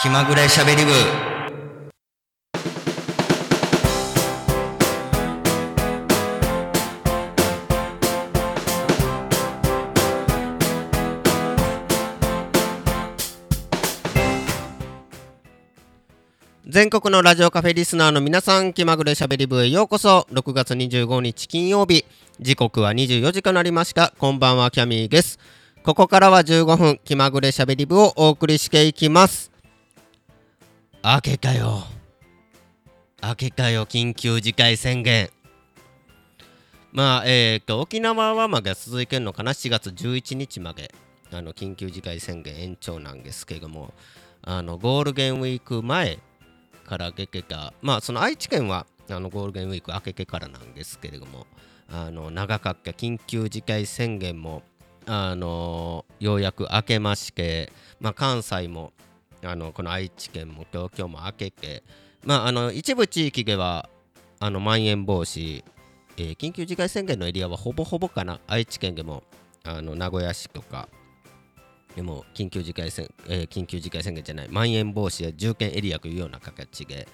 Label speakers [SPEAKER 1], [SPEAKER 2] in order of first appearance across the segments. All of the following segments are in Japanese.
[SPEAKER 1] 気まぐれしゃべり部。全国のラジオカフェリスナーの皆さん気まぐれしゃべり部へようこそ。6月25日金曜日。時刻は24時となりました。こんばんはキャミーです。ここからは15分気まぐれしゃべり部をお送りしていきます。明けかよ。明けかよ緊急事態宣言。まあえー、と沖縄はまだ続いてるのかな？7月11日まであの緊急事態宣言延長なんですけどもあのゴールデンウィーク前から明けてたまあその愛知県はあのゴールデンウィーク明けてからなんですけれどもあの長かった緊急事態宣言もあのようやく明けまして、まあ、関西もあのこの愛知県も東京も明けて、まあ、あの一部地域ではあのまん延防止、えー、緊急事態宣言のエリアはほぼほぼかな。愛知県でもあの名古屋市とかでも緊急事態宣、えー、緊急事態宣言じゃないまん延防止や重点エリアというような形で、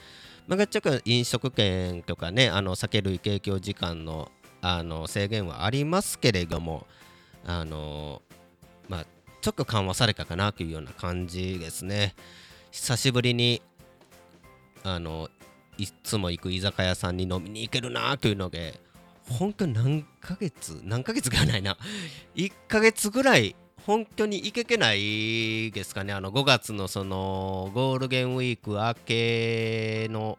[SPEAKER 1] まあ、ちょっと飲食店とかねあの酒類提供時間のあの制限はありますけれどもあのちょっと緩和されたかなというような感じですね。久しぶりにあのいつも行く居酒屋さんに飲みに行けるなというので本当何ヶ月何ヶ月がないな。1ヶ月ぐらい本当に行けてないですかね。あの5月のそのゴールデンウィーク明けの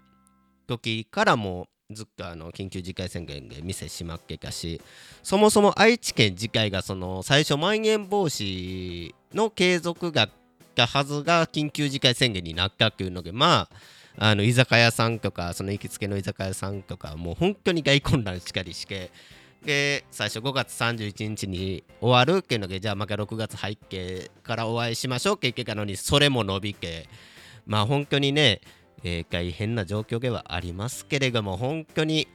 [SPEAKER 1] 時からもずっとあの緊急事態宣言で店閉まってたしそもそも愛知県自体がその最初まん延防止の継続がったはずが緊急事態宣言になったっていうのでまああの居酒屋さんとかその行きつけの居酒屋さんとかもう本当に大混乱しかりしてで最初5月31日に終わるっていうのでじゃあまた6月入ってからお会いしましょう。って言ってたのにそれも伸びてまあ本当にねえー、大変な状況ではありますけれども本当に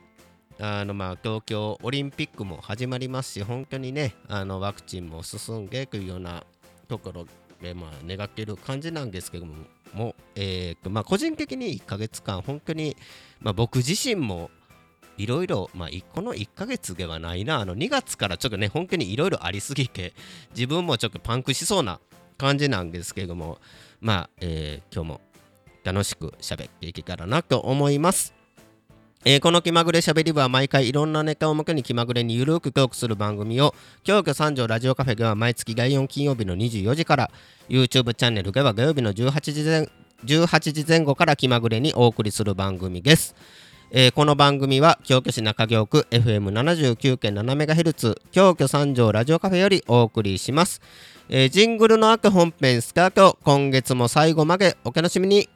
[SPEAKER 1] あのまあ東京オリンピックも始まりますし本当にねあのワクチンも進んでいうようなところでまあ願っている感じなんですけどもも、えーまあ、個人的に1ヶ月間本当に、まあ、僕自身もいろいろ、まあ、1個の1ヶ月ではないな、あの2月からちょっとね、本当にいろいろありすぎて、自分もちょっとパンクしそうな感じなんですけども、まあ、えー、今日も楽しく喋っていけたらなと思います。えー、この気まぐれしゃべり部は毎回いろんなネタをもとに気まぐれにゆるくトークする番組を京都三条ラジオカフェでは毎月第4金曜日の24時から YouTube チャンネルでは土曜日の18時前18時前後から気まぐれにお送りする番組です。えー、この番組は京都市中京区 FM79.7MHz 京都三条ラジオカフェよりお送りします。えー、ジングルの後本編スタート今月も最後までお楽しみに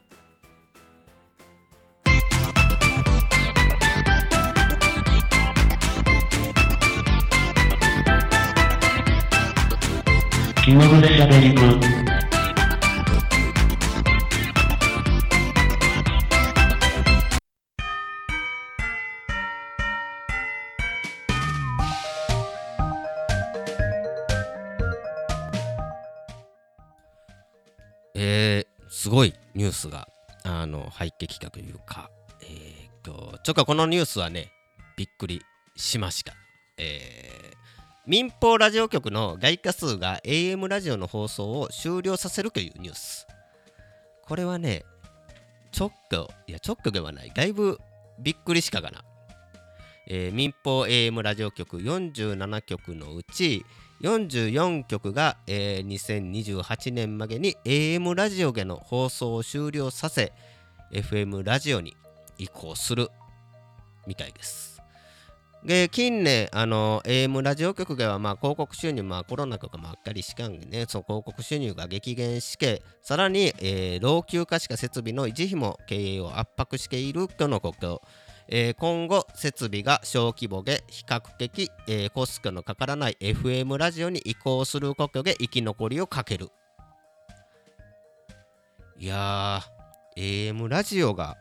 [SPEAKER 1] 気まぐれしゃべり部えー、すごいニュースがあの入ってきたというか、えー、っとちょっとこのニュースはねびっくりしました。えー民放ラジオ局の外貨数が AM ラジオの放送を終了させるというニュース。これはね、ちょっと、いや、ちょっとではない。だいぶびっくりしたかな。えー、民放 AM ラジオ局47局のうち44局が、えー、2028年までに AM ラジオでの放送を終了させ FM ラジオに移行するみたいです。で近年あの AM ラジオ局ではまあ広告収入、まあ、コロナとかもあったりしかんねその広告収入が激減してさらに、えー、老朽化した設備の維持費も経営を圧迫しているとのこと、えー、今後設備が小規模で比較的、えー、コストのかからない FM ラジオに移行することで生き残りをかける。いやー AM ラジオが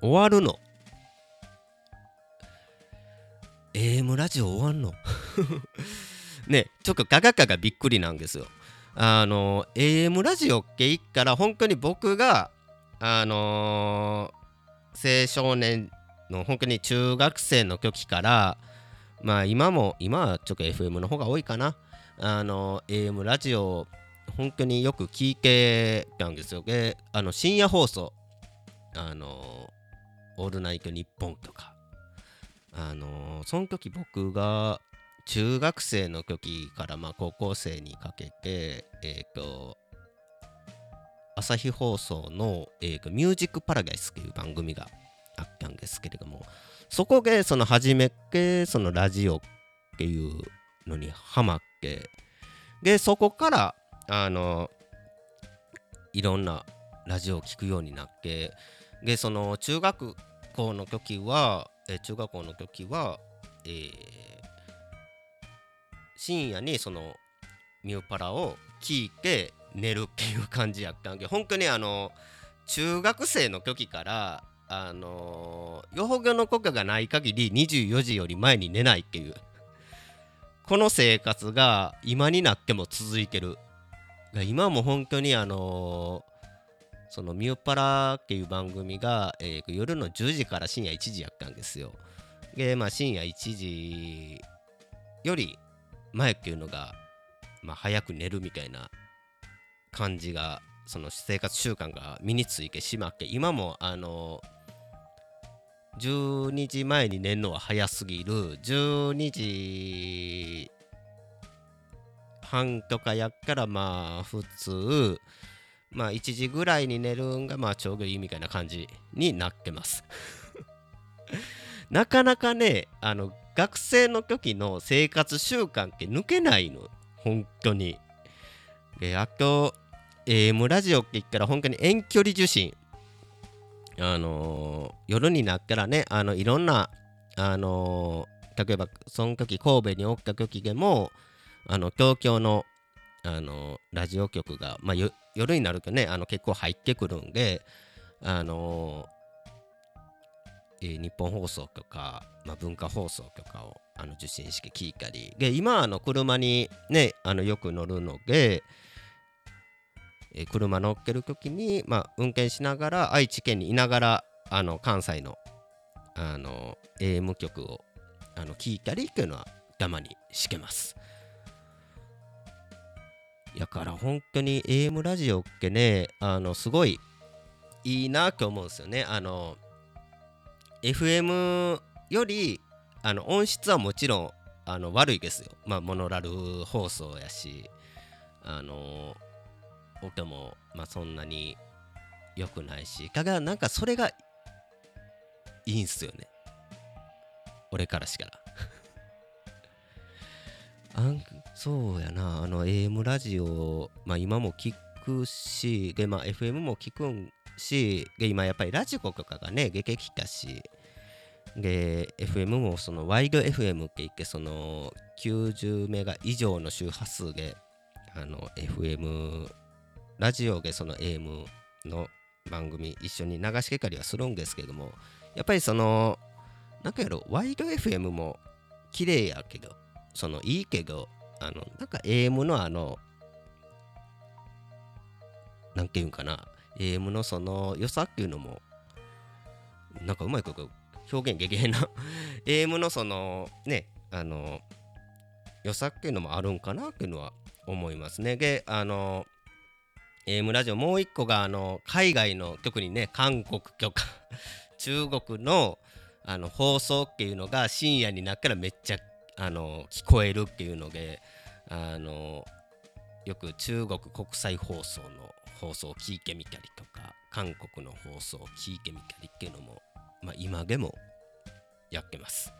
[SPEAKER 1] 終わるの。AM ラジオ終わんの？ねちょっとガガガがびっくりなんですよ。あの AM ラジオって言ったら本当に僕があのー、青少年の本当に中学生の時からまあ今も今はちょっと FM の方が多いかな。あの AM ラジオ本当によく聞いてたんですよ。であの深夜放送。あのオールナイトニッポンとか。あのその時僕が中学生の時からまあ高校生にかけてえっ、ー、と朝日放送の、えー、ミュージックパラダイスっていう番組があったんですけれどもそこでその初めてそのラジオっていうのにハマってでそこからあのいろんなラジオを聴くようになってでその中学校の時は、え中学校の時は、えー、深夜にそのミューパラを聞いて寝るっていう感じやったんで本当にあの中学生の時からあのー、予報業の国家がない限り24時より前に寝ないっていうこの生活が今になっても続いてる。今も本当にあの、そのミューパラっていう番組が、えー、夜の10時から深夜1時やったんですよ。でまあ深夜1時より前っていうのがまあ早く寝るみたいな感じがその生活習慣が身についてしまって今もあの12時前に寝るのは早すぎる12時半とかやっからまあ普通まあ1時ぐらいに寝るんがまあちょうどいいみたいな感じになってます。なかなかねあの学生の時の生活習慣って抜けないの。本当に。であと AM ラジオって言ったら本当に遠距離受信。あのー、夜になったらねあのいろんなあのー、例えばその時神戸におった時でもあの東京のあのラジオ局が、まあ、夜になるとねあの結構入ってくるんであのえー、日本放送とか、まあ、文化放送とかをあの受信して聞いたりで今あの車にねあのよく乗るので、えー、車乗っける時に、まあ、運転しながら愛知県にいながらあの関西のあの AM 局をあの聞いたりっていうのはたまにしけます。やから本当に AM ラジオってねあのすごいいいなって思うんですよね。あの FM よりあの音質はもちろんあの悪いですよ。まあモノラル放送やしあの音もまあそんなに良くないしだからなんかそれがいいんすよね。俺からしたら。あんそうやな。あの AM ラジオ、まあ、今も聞くしで、まあ、FM も聞くんしで今やっぱりラジコとかがね出てきたしで FM もそのワイド FM って言ってその90メガ以上の周波数であの FM ラジオでその AM の番組一緒に流しけかりはするんですけどもやっぱりそのなんかやろワイド FM も綺麗やけどそのいいけどあのなんか AM のあのなんていうんかな。AM のその良さっていうのもなんかうまいこと表現激変な。AM のそのねあの良さっていうのもあるんかなっていうのは思いますね。であの AM ラジオもう一個があの海外の特にね韓国とか 中国のあの放送っていうのが深夜になったらめっちゃあの聞こえるっていうのであのよく中国国際放送の放送を聞いてみたりとか韓国の放送を聞いてみたりっていうのも、まあ、今でもやってます。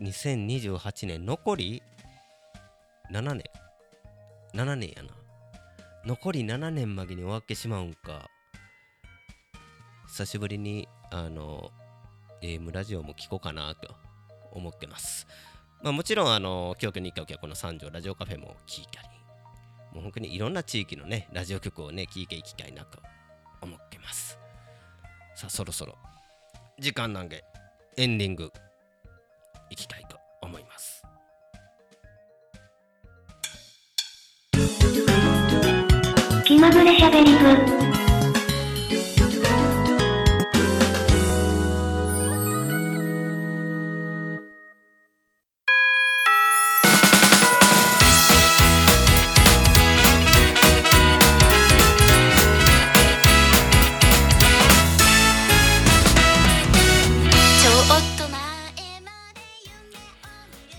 [SPEAKER 1] 2028年残り7年。7年やな。残り7年までに終わってしまうんか。久しぶりにあの AM ラジオも聞こうかなと。思ってます。まあ、もちろん、あのー、教育日時はこの三条ラジオカフェも聴いたり、もう本当にいろんな地域のね、ラジオ局をね、聴いていきたいなと思ってます。さあ、そろそろ時間なんで、エンディングいきたいと思います。
[SPEAKER 2] 気まぐれしゃべり部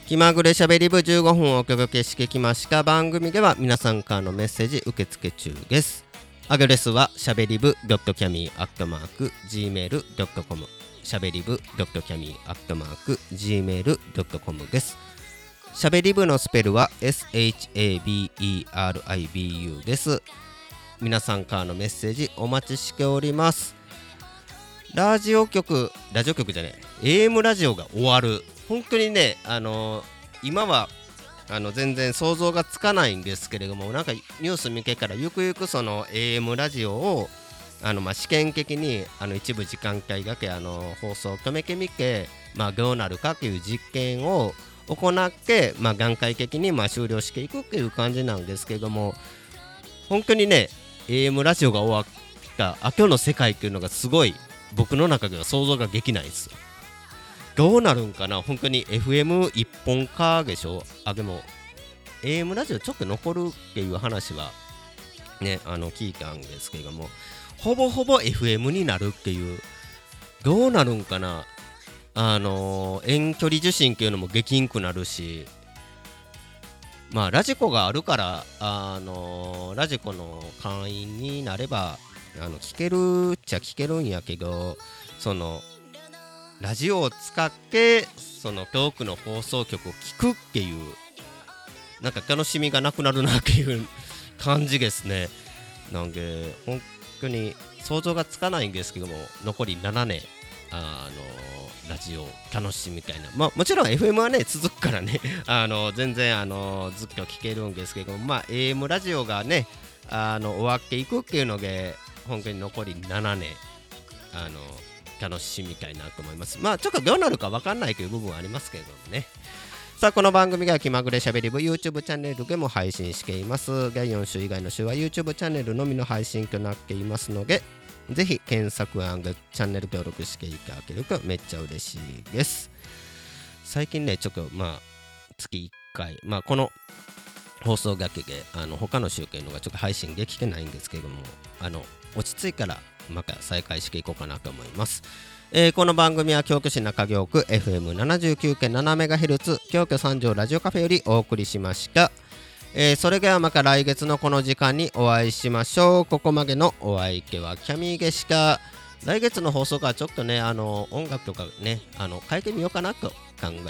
[SPEAKER 1] 気まぐれしゃべり部15分をお届けしてきました番組では皆さんからのメッセージ受付中です。アドレスはしゃべり部 .cami.gmail.com しゃべり部 .cami.gmail.com です。しゃべり部のスペルは SHABERIBU です。皆さんからのメッセージお待ちしております。ラジオ局ラジオ局じゃねえ。AM ラジオが終わる。本当にね、あの、今はあの全然想像がつかないんですけれどもなんかニュース見てからゆくゆくその AM ラジオをあのまあ試験的にあの一部時間帯だけあの放送を止めてみて、まあ、どうなるかという実験を行って、まあ、段階的にまあ終了していくっていう感じなんですけども本当にね AM ラジオが終わったあ今日の世界っていうのがすごい僕の中では想像ができないですどうなるんかな？本当に FM 一本化でしょ？あ、でも AM ラジオちょっと残るっていう話はね、あの聞いたんですけども、ほぼほぼ FM になるっていう、どうなるんかな？あのー、遠距離受信っていうのも激んくなるし、まあ、ラジコがあるから、あのー、ラジコの会員になれば、あの聞けるっちゃ聞けるんやけど、その、ラジオを使ってその遠くの放送局を聞くっていうなんか楽しみがなくなるなっていう感じですね。なんで本当に想像がつかないんですけども残り7年あのラジオ楽しみたいな。まあもちろん FM はね続くからね。あの全然あのずっと聞けるんですけどもまあ AM ラジオがねあの終わっていくっていうので本当に残り7年あの楽しみたいなと思います。まあちょっとどうなるか分かんないという部分はありますけれどもね。さあこの番組が気まぐれしゃべり部 YouTube チャンネルでも配信しています第4週以外の週は YouTube チャンネルのみの配信となっていますのでぜひ検索チャンネル登録していただけるとめっちゃ嬉しいです最近ねちょっとまあ月1回まあこの放送だけであの他の集計の方がちょっと配信できてないんですけどもあの落ち着いたらまた再開していこうかなと思います。えー、この番組は京都市中京区 FM79.7MHz 京都三条ラジオカフェよりお送りしました。えー、それではまた来月のこの時間にお会いしましょう。ここまでのお相手はキャミーゲシカ。来月の放送からちょっとね、あの音楽とかね、あの変えてみようかなと考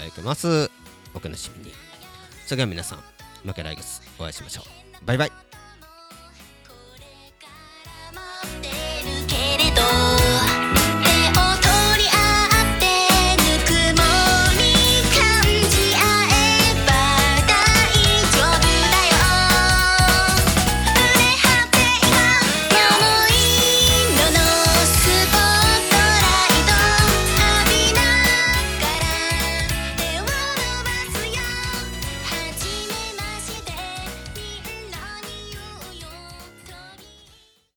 [SPEAKER 1] えてます。お楽しみに。それでは皆さん、また来月お会いしましょう。バイバイ。と